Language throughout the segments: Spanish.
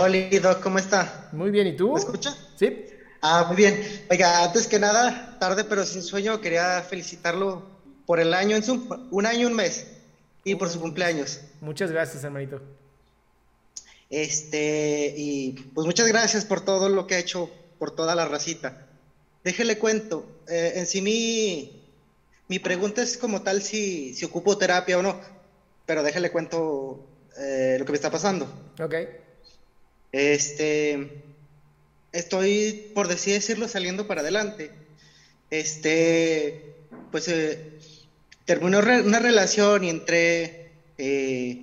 Hola, Doc, ¿cómo está? Muy bien, ¿y tú? ¿Me escucha? Sí. Ah, muy bien. Oiga, antes que nada, tarde pero sin sueño, quería felicitarlo por el año, en su, un año, un mes, y por su cumpleaños. Muchas gracias, hermanito. Este, y pues muchas gracias por todo lo que ha hecho por toda la racita. Déjele cuento, eh, en sí mi, mi pregunta es como tal si, si ocupo terapia o no, pero déjele cuento eh, lo que me está pasando. Ok. Este, estoy, por así decirlo, saliendo para adelante. Este, pues eh, terminó re- una relación y entré, eh,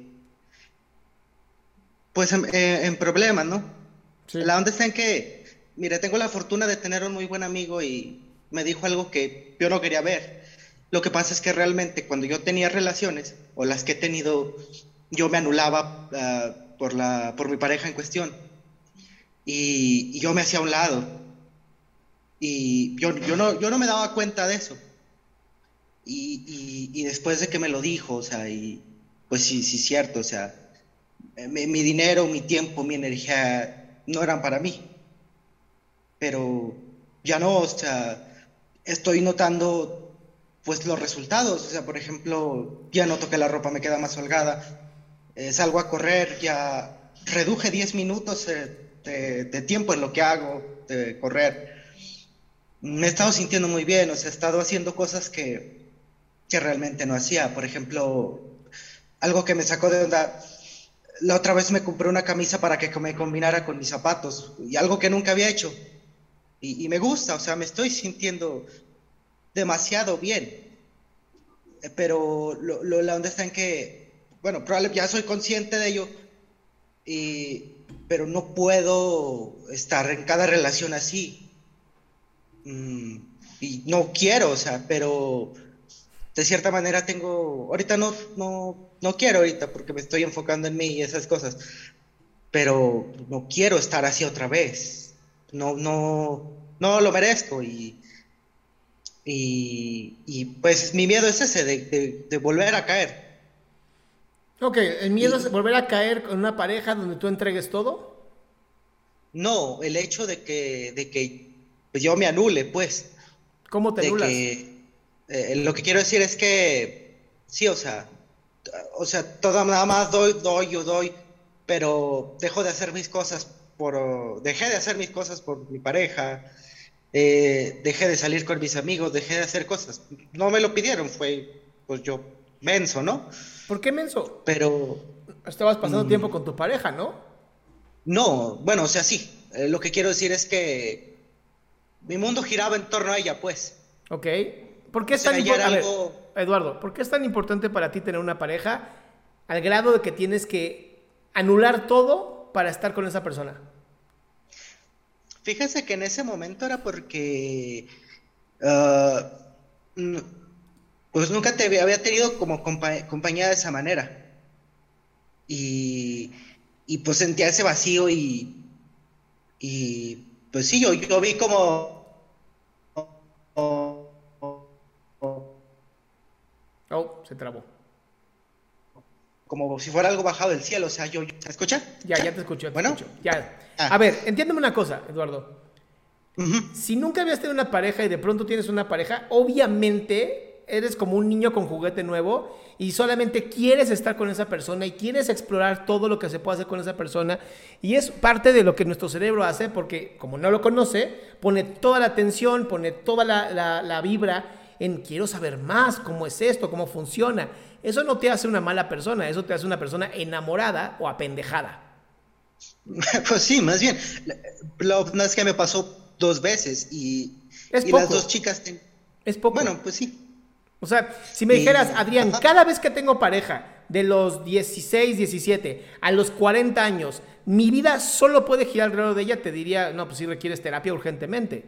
pues en, eh, en problemas, ¿no? Sí. La onda está en que, mire, tengo la fortuna de tener un muy buen amigo y me dijo algo que yo no quería ver. Lo que pasa es que realmente cuando yo tenía relaciones, o las que he tenido, yo me anulaba ah, por, la, por mi pareja en cuestión. Y, yo me hacía a un lado. Y yo, yo, no, yo no me daba cuenta de eso. Y, y- después de que me lo dijo, o sea, y pues sí, sí, cierto, o sea, mi, dinero, mi tiempo, mi energía no eran para mí. Pero ya no, o sea, estoy notando pues los resultados, o sea, por ejemplo, ya noto que la ropa me queda más holgada, eh, salgo a correr, ya reduje 10 minutos eh, de, tiempo en lo que hago, de correr. Me he estado sintiendo muy bien, o sea, he estado haciendo cosas que, que realmente no hacía. Por ejemplo, algo que me sacó de onda, la otra vez me compré una camisa para que me combinara con mis zapatos, y algo que nunca había hecho. Y, y me gusta, o sea, me estoy sintiendo demasiado bien. Eh, Pero lo, lo- la onda está en que, bueno, probablemente ya soy consciente de ello, y, pero no puedo estar en cada relación así. Mm, y no quiero, o sea, pero de cierta manera tengo, ahorita no, no, no quiero ahorita porque me estoy enfocando en mí y esas cosas, pero no quiero estar así otra vez. No, no, no lo merezco y, y, pues mi miedo es ese, de volver a caer. Ok, el miedo es volver a caer con una pareja donde tú entregues todo. No, el hecho de que, de que yo me anule, pues. ¿Cómo te anulas? que eh, lo que quiero decir es que sí, o sea, o sea, todo nada más doy, doy, yo doy, pero dejo de hacer mis cosas por, dejé de hacer mis cosas por mi pareja, eh, dejé de salir con mis amigos, dejé de hacer cosas. No me lo pidieron, fue pues yo menso, ¿no? ¿Por qué menso? Pero Estabas pasando Mm. tiempo con tu pareja, ¿no? no, bueno, o sea, sí. eh, lo que quiero decir es que mi mundo giraba en torno a ella, pues. Ok. ¿Por qué es O sea, tan importante? algo- Eduardo, ¿por qué es tan importante para ti tener una pareja al grado de que tienes que anular todo para estar con esa persona? Fíjese que en ese momento era porque ah, pues nunca te había tenido como compañía de esa manera. Y, y, pues sentía ese vacío y, y pues sí, yo, yo vi como... Oh, se trabó. Como si fuera algo bajado del cielo, o sea, yo... ¿Se escucha? Ya, ya te escucho. Bueno, escucho. ya. Ah. A ver, entiéndeme una cosa, Eduardo. Si nunca habías tenido una pareja y de pronto tienes una pareja, obviamente eres como un niño con juguete nuevo y solamente quieres estar con esa persona y quieres explorar todo lo que se puede hacer con esa persona. Y es parte de lo que nuestro cerebro hace porque como no lo conoce, pone toda la atención, pone toda la, la- la vibra en quiero saber más, cómo es esto, cómo funciona. Eso no te hace una mala persona, eso te hace una persona enamorada o apendejada. Pues sí, más bien. La la es que me pasó dos veces y, Es y las dos chicas... ten- Es poco. Bueno, pues sí. O sea, si me dijeras, Adrián, cada vez que tengo pareja, de los 16, 17 a los 40 años, mi vida solo puede girar alrededor de ella, te diría, no, pues sí requieres terapia urgentemente.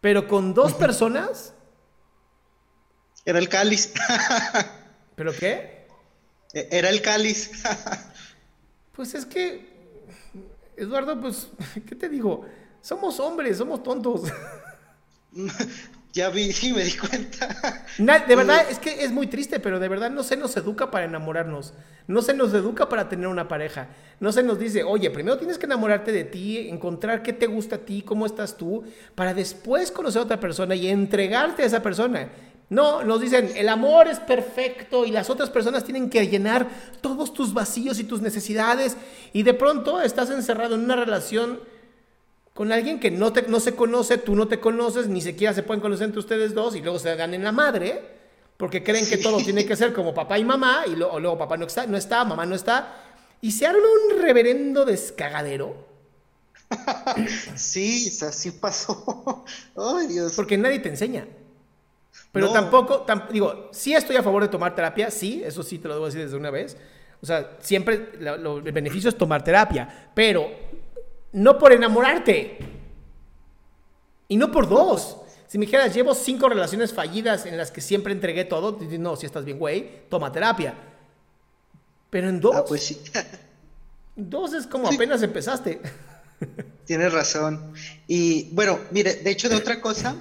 Pero con dos personas, Era el cáliz. ¿pero qué? Era el cáliz. Pues es que, Eduardo, pues, ¿qué te digo? Somos hombres, somos tontos. Ya vi, sí, me di cuenta. Na- de verdad, es que es muy triste, pero de verdad no se nos educa para enamorarnos. No se nos educa para tener una pareja. No se nos dice, oye, primero tienes que enamorarte de ti, encontrar qué te gusta a ti, cómo estás tú, para después conocer a otra persona y entregarte a esa persona. No, nos dicen, el amor es perfecto y las otras personas tienen que llenar todos tus vacíos y tus necesidades. Y de pronto estás encerrado en una relación con alguien que no, te, no se conoce, tú no te conoces, ni siquiera se pueden conocer entre ustedes dos y luego se dan en la madre porque creen que todo tiene que ser como papá y mamá y lo- luego papá no está, no está, mamá no está y se arma un reverendo descagadero Sí, así pasó. Ay, Dios. porque nadie te enseña. Pero No. tampoco, tam- digo, sí estoy a favor de tomar terapia, sí, eso sí te lo debo decir desde una vez. O sea, siempre lo- el beneficio es tomar terapia, pero no por enamorarte. Y no por dos. Si me dijeras, llevo cinco relaciones fallidas en las que siempre entregué todo, dices, no, si estás bien, güey, toma terapia. Pero en dos, Ah, pues sí. dos es como apenas empezaste. Tienes razón. Y bueno, mire, de hecho de otra cosa,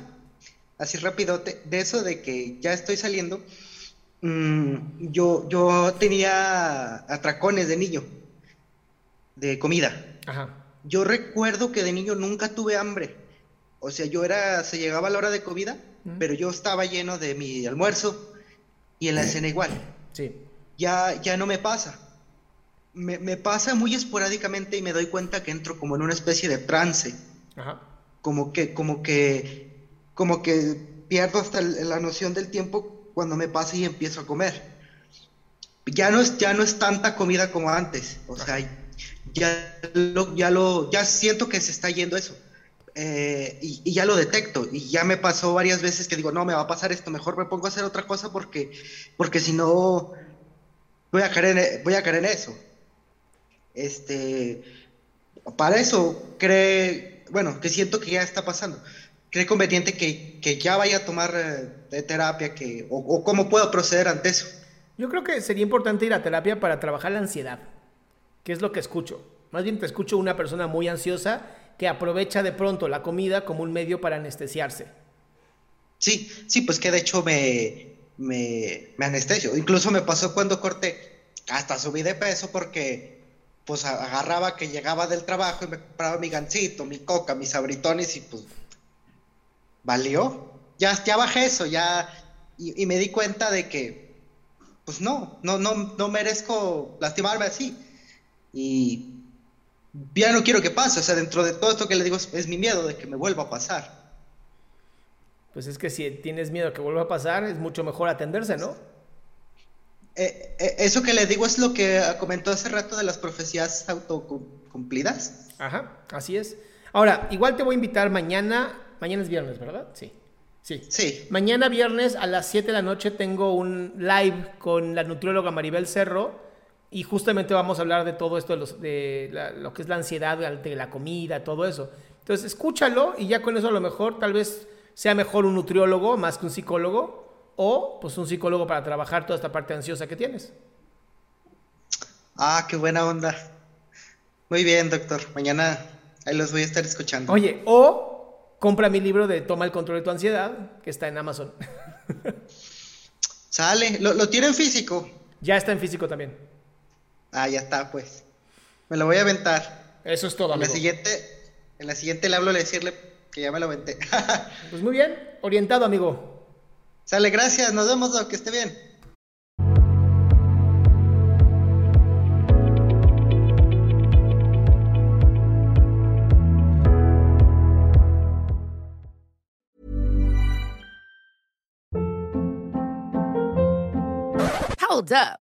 así rápido, de eso de que ya estoy saliendo, mm, yo, yo tenía atracones de niño, de comida. Ajá. Yo recuerdo que de niño nunca tuve hambre. O sea, yo era, se llegaba la hora de comida, pero yo estaba lleno de mi almuerzo y en la cena igual. Sí. Ya, ya no me pasa. Me, me pasa muy esporádicamente y me doy cuenta que entro como en una especie de trance. Ajá. Como que, como que, como que pierdo hasta la noción del tiempo cuando me pasa y empiezo a comer. Ya no es, ya no es tanta comida como antes. O sea, ya lo, ya lo, ya siento que se está yendo eso. Eh, y, y ya lo detecto. Y ya me pasó varias veces que digo, no, me va a pasar esto, mejor me pongo a hacer otra cosa porque, porque si no, voy a caer en, voy a caer en eso. Este, para eso cree, bueno, que siento que ya está pasando. Cree conveniente que, que ya vaya a tomar eh, terapia, que, o, o cómo puedo proceder ante eso. Yo creo que sería importante ir a terapia para trabajar la ansiedad, que es lo que escucho. Más bien te escucho una persona muy ansiosa que aprovecha de pronto la comida como un medio para anestesiarse. Sí, sí, pues que de hecho me, me, anestesio. Incluso me pasó cuando corté, hasta subí de peso porque pues agarraba que llegaba del trabajo y me compraba mi gancito, mi coca, mis abritones y pues valió. Ya, ya bajé eso, ya, y, y me di cuenta de que pues no, no, no, no merezco lastimarme así. Y ya no quiero que pase, o sea, dentro de todo esto que le digo es, es mi miedo de que me vuelva a pasar. Pues es que si tienes miedo que vuelva a pasar, es mucho mejor atenderse, ¿no? Eh, eh, eso que le digo es lo que comentó hace rato de las profecías autocumplidas. Ajá, así es. Ahora, igual te voy a invitar mañana, mañana es viernes, ¿verdad? Sí. Sí. Sí. Mañana viernes a las 7 de la noche tengo un live con la nutrióloga Maribel Cerro y justamente vamos a hablar de todo esto, de, los- de la- lo que es la ansiedad, de la comida, todo eso. Entonces, escúchalo y ya con eso a lo mejor tal vez sea mejor un nutriólogo más que un psicólogo o pues un psicólogo para trabajar toda esta parte ansiosa que tienes. Ah, qué buena onda. Muy bien, doctor. Mañana ahí los voy a estar escuchando. Oye, o compra mi libro de Toma el control de tu ansiedad, que está en Amazon. Sale, ¿Lo, ¿lo tiene en físico? Ya está en físico también. Ah, ya está, pues. Me lo voy a aventar. Eso es todo, En la amigo. siguiente, en la siguiente le hablo a decirle que ya me lo aventé. Pues muy bien, orientado, amigo. Sale, gracias, nos vemos, Doc, que esté bien. Hold up.